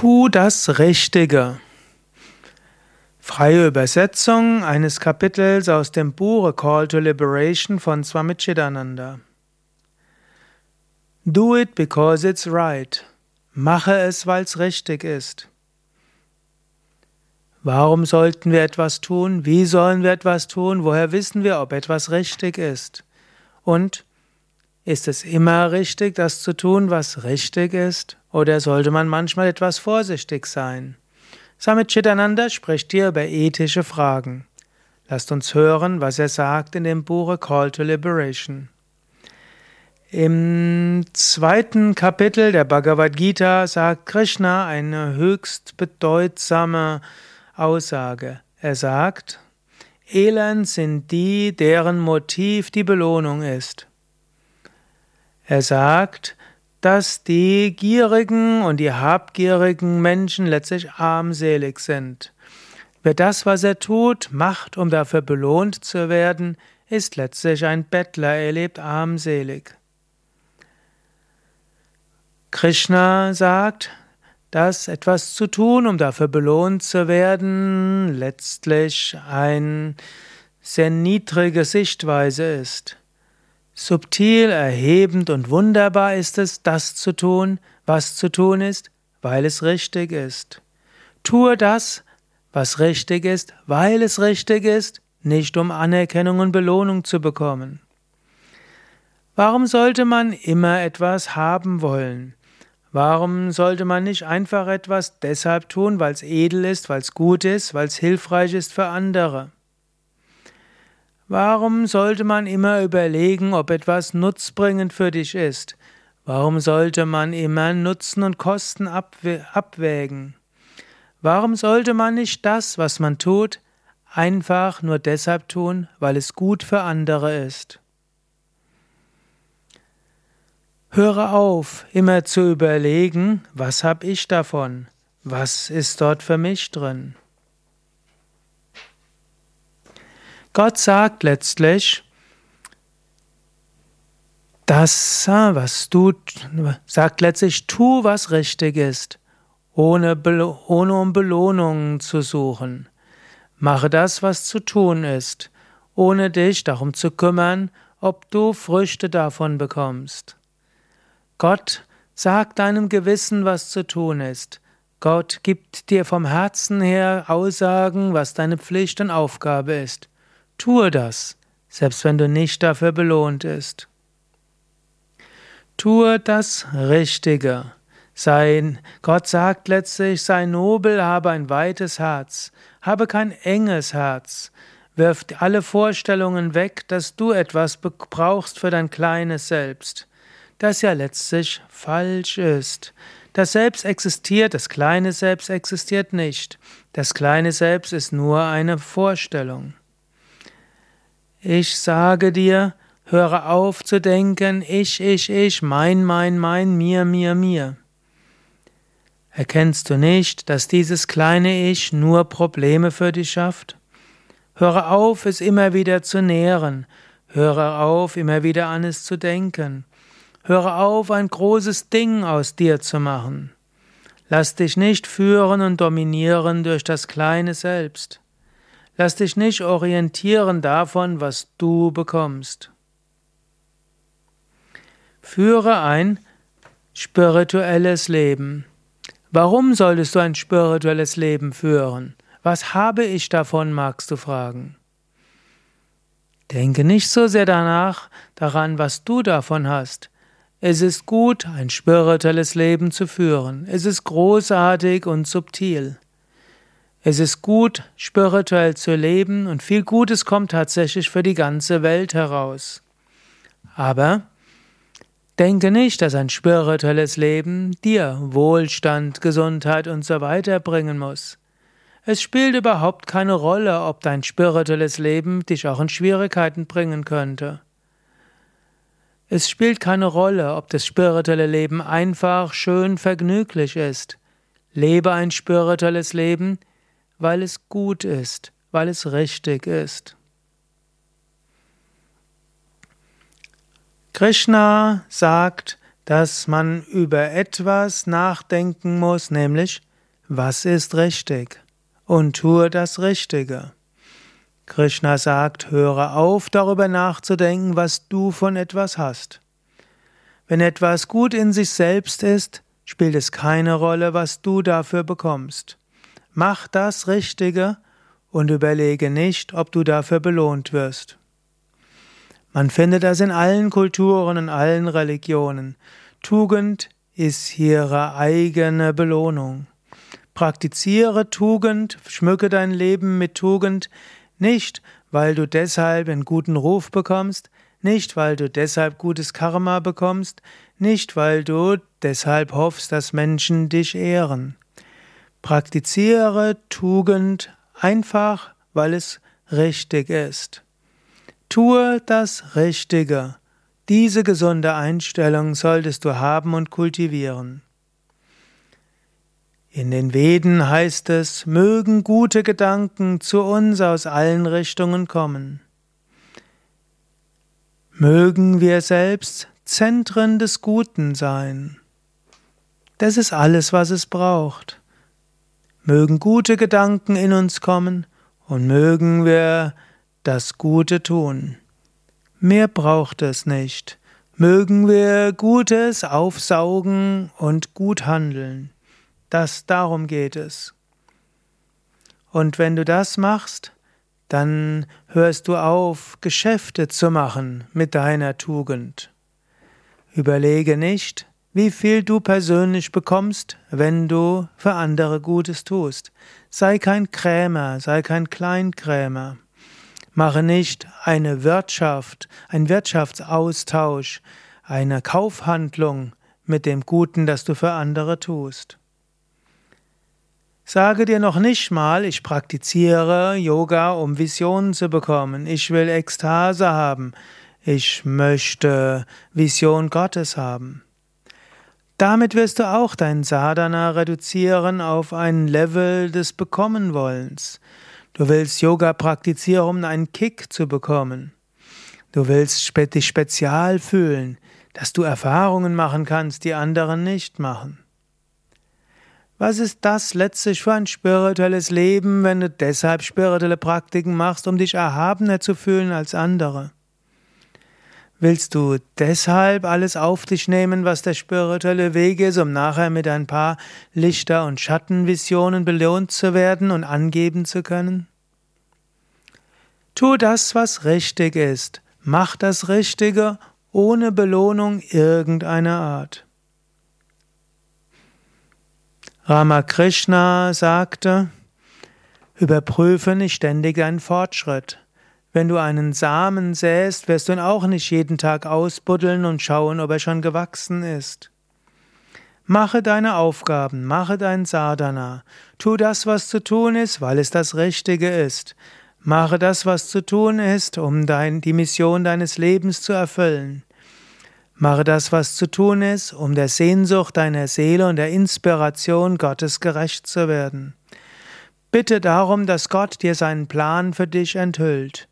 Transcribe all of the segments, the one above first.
Tu das Richtige. Freie Übersetzung eines Kapitels aus dem Buch A Call to Liberation von Swami Chidananda. Do it because it's right. Mache es, weil es richtig ist. Warum sollten wir etwas tun? Wie sollen wir etwas tun? Woher wissen wir, ob etwas richtig ist? Und ist es immer richtig, das zu tun, was richtig ist? Oder sollte man manchmal etwas vorsichtig sein? Samit Chitananda spricht hier über ethische Fragen. Lasst uns hören, was er sagt in dem Buch Call to Liberation. Im zweiten Kapitel der Bhagavad Gita sagt Krishna eine höchst bedeutsame Aussage. Er sagt, Elend sind die, deren Motiv die Belohnung ist. Er sagt, dass die gierigen und die habgierigen Menschen letztlich armselig sind. Wer das, was er tut, macht, um dafür belohnt zu werden, ist letztlich ein Bettler, er lebt armselig. Krishna sagt, dass etwas zu tun, um dafür belohnt zu werden, letztlich eine sehr niedrige Sichtweise ist. Subtil, erhebend und wunderbar ist es, das zu tun, was zu tun ist, weil es richtig ist. Tue das, was richtig ist, weil es richtig ist, nicht um Anerkennung und Belohnung zu bekommen. Warum sollte man immer etwas haben wollen? Warum sollte man nicht einfach etwas deshalb tun, weil es edel ist, weil es gut ist, weil es hilfreich ist für andere? Warum sollte man immer überlegen, ob etwas nutzbringend für dich ist? Warum sollte man immer Nutzen und Kosten abwägen? Warum sollte man nicht das, was man tut, einfach nur deshalb tun, weil es gut für andere ist? Höre auf, immer zu überlegen, was habe ich davon? Was ist dort für mich drin? Gott sagt letztlich, das, was du, sagt letztlich, tu, was richtig ist, ohne, ohne um Belohnungen zu suchen. Mache das, was zu tun ist, ohne dich darum zu kümmern, ob du Früchte davon bekommst. Gott sagt deinem Gewissen, was zu tun ist. Gott gibt dir vom Herzen her Aussagen, was deine Pflicht und Aufgabe ist. Tue das, selbst wenn du nicht dafür belohnt ist. Tue das Richtige. Sei, Gott sagt letztlich, sei nobel, habe ein weites Herz, habe kein enges Herz, wirf alle Vorstellungen weg, dass du etwas brauchst für dein kleines Selbst, das ja letztlich falsch ist. Das Selbst existiert, das kleine Selbst existiert nicht. Das kleine Selbst ist nur eine Vorstellung. Ich sage dir, höre auf zu denken, ich, ich, ich, mein, mein, mein, mir, mir, mir. Erkennst du nicht, dass dieses kleine Ich nur Probleme für dich schafft? Höre auf, es immer wieder zu nähren. Höre auf, immer wieder an es zu denken. Höre auf, ein großes Ding aus dir zu machen. Lass dich nicht führen und dominieren durch das kleine Selbst. Lass dich nicht orientieren davon, was du bekommst. Führe ein spirituelles Leben. Warum solltest du ein spirituelles Leben führen? Was habe ich davon, magst du fragen. Denke nicht so sehr danach, daran, was du davon hast. Es ist gut, ein spirituelles Leben zu führen. Es ist großartig und subtil. Es ist gut, spirituell zu leben und viel Gutes kommt tatsächlich für die ganze Welt heraus. Aber denke nicht, dass ein spirituelles Leben dir Wohlstand, Gesundheit und so weiter bringen muss. Es spielt überhaupt keine Rolle, ob dein spirituelles Leben dich auch in Schwierigkeiten bringen könnte. Es spielt keine Rolle, ob das spirituelle Leben einfach, schön, vergnüglich ist. Lebe ein spirituelles Leben, weil es gut ist, weil es richtig ist. Krishna sagt, dass man über etwas nachdenken muss, nämlich was ist richtig und tue das Richtige. Krishna sagt, höre auf, darüber nachzudenken, was du von etwas hast. Wenn etwas gut in sich selbst ist, spielt es keine Rolle, was du dafür bekommst. Mach das Richtige und überlege nicht, ob du dafür belohnt wirst. Man findet das in allen Kulturen und allen Religionen. Tugend ist ihre eigene Belohnung. Praktiziere Tugend, schmücke dein Leben mit Tugend, nicht weil du deshalb einen guten Ruf bekommst, nicht weil du deshalb gutes Karma bekommst, nicht weil du deshalb hoffst, dass Menschen dich ehren. Praktiziere Tugend einfach, weil es richtig ist. Tue das Richtige. Diese gesunde Einstellung solltest du haben und kultivieren. In den Veden heißt es, mögen gute Gedanken zu uns aus allen Richtungen kommen. Mögen wir selbst Zentren des Guten sein. Das ist alles, was es braucht. Mögen gute Gedanken in uns kommen und mögen wir das Gute tun. Mehr braucht es nicht. Mögen wir Gutes aufsaugen und gut handeln. Das darum geht es. Und wenn du das machst, dann hörst du auf, Geschäfte zu machen mit deiner Tugend. Überlege nicht, wie viel du persönlich bekommst, wenn du für andere Gutes tust. Sei kein Krämer, sei kein Kleinkrämer. Mache nicht eine Wirtschaft, ein Wirtschaftsaustausch, eine Kaufhandlung mit dem Guten, das du für andere tust. Sage dir noch nicht mal, ich praktiziere Yoga, um Visionen zu bekommen. Ich will Ekstase haben. Ich möchte Vision Gottes haben. Damit wirst du auch dein Sadhana reduzieren auf ein Level des Bekommenwollens. Du willst Yoga praktizieren, um einen Kick zu bekommen. Du willst dich spezial fühlen, dass du Erfahrungen machen kannst, die anderen nicht machen. Was ist das letztlich für ein spirituelles Leben, wenn du deshalb spirituelle Praktiken machst, um dich erhabener zu fühlen als andere? Willst du deshalb alles auf dich nehmen, was der spirituelle Weg ist, um nachher mit ein paar Lichter- und Schattenvisionen belohnt zu werden und angeben zu können? Tu das, was richtig ist. Mach das Richtige ohne Belohnung irgendeiner Art. Ramakrishna sagte, überprüfe nicht ständig deinen Fortschritt. Wenn du einen Samen säst, wirst du ihn auch nicht jeden Tag ausbuddeln und schauen, ob er schon gewachsen ist. Mache deine Aufgaben, mache dein Sadhana, tu das, was zu tun ist, weil es das Richtige ist. Mache das, was zu tun ist, um dein, die Mission deines Lebens zu erfüllen. Mache das, was zu tun ist, um der Sehnsucht deiner Seele und der Inspiration Gottes gerecht zu werden. Bitte darum, dass Gott dir seinen Plan für dich enthüllt.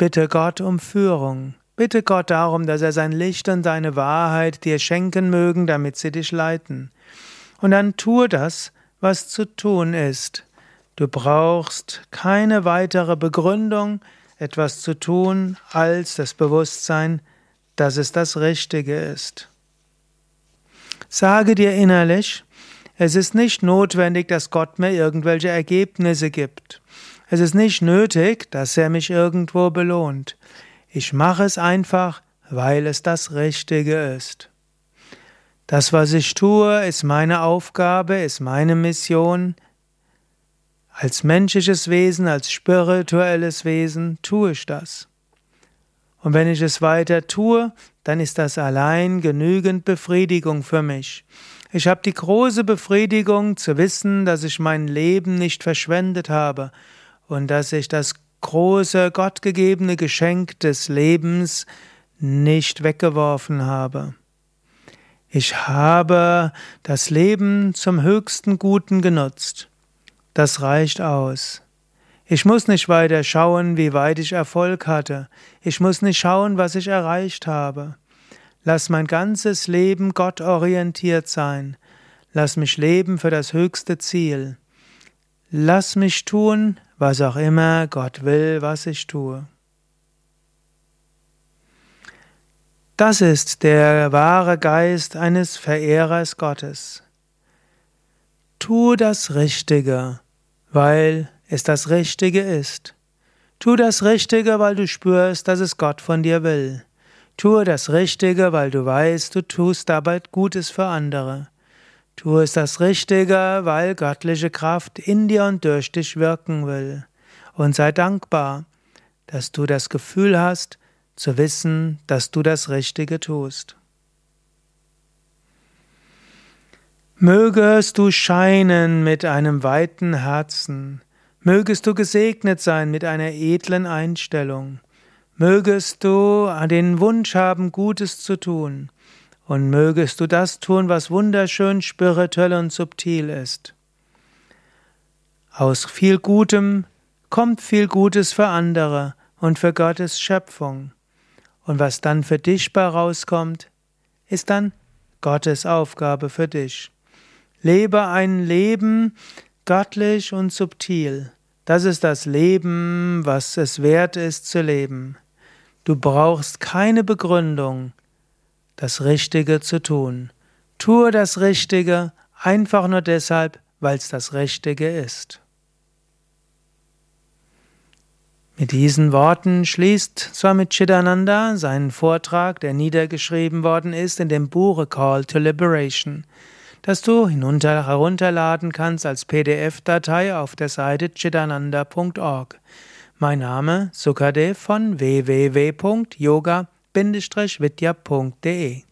Bitte Gott um Führung. Bitte Gott darum, dass er sein Licht und seine Wahrheit dir schenken mögen, damit sie dich leiten. Und dann tue das, was zu tun ist. Du brauchst keine weitere Begründung, etwas zu tun, als das Bewusstsein, dass es das Richtige ist. Sage dir innerlich, es ist nicht notwendig, dass Gott mir irgendwelche Ergebnisse gibt. Es ist nicht nötig, dass er mich irgendwo belohnt. Ich mache es einfach, weil es das Richtige ist. Das, was ich tue, ist meine Aufgabe, ist meine Mission. Als menschliches Wesen, als spirituelles Wesen tue ich das. Und wenn ich es weiter tue, dann ist das allein genügend Befriedigung für mich. Ich habe die große Befriedigung zu wissen, dass ich mein Leben nicht verschwendet habe und dass ich das große gottgegebene Geschenk des Lebens nicht weggeworfen habe. Ich habe das Leben zum höchsten Guten genutzt. Das reicht aus. Ich muss nicht weiter schauen, wie weit ich Erfolg hatte. Ich muss nicht schauen, was ich erreicht habe. Lass mein ganzes Leben gottorientiert sein. Lass mich leben für das höchste Ziel. Lass mich tun, was auch immer Gott will, was ich tue. Das ist der wahre Geist eines Verehrers Gottes. Tu das Richtige, weil es das Richtige ist. Tu das Richtige, weil du spürst, dass es Gott von dir will. Tue das Richtige, weil du weißt, du tust dabei Gutes für andere. Tu es das Richtige, weil göttliche Kraft in dir und durch dich wirken will. Und sei dankbar, dass du das Gefühl hast, zu wissen, dass du das Richtige tust. Mögest du scheinen mit einem weiten Herzen, mögest du gesegnet sein mit einer edlen Einstellung, mögest du den Wunsch haben, Gutes zu tun, und mögest du das tun, was wunderschön, spirituell und subtil ist. Aus viel Gutem kommt viel Gutes für andere und für Gottes Schöpfung. Und was dann für dich bei rauskommt, ist dann Gottes Aufgabe für dich. Lebe ein Leben göttlich und subtil. Das ist das Leben, was es wert ist zu leben. Du brauchst keine Begründung, das Richtige zu tun. Tue das Richtige einfach nur deshalb, weil es das Richtige ist. Mit diesen Worten schließt Swami Chidananda seinen Vortrag, der niedergeschrieben worden ist in dem Buch Call to Liberation, das du hinunter herunterladen kannst als PDF-Datei auf der Seite chidananda.org. Mein Name Sukadev von www.yoga-vidya.de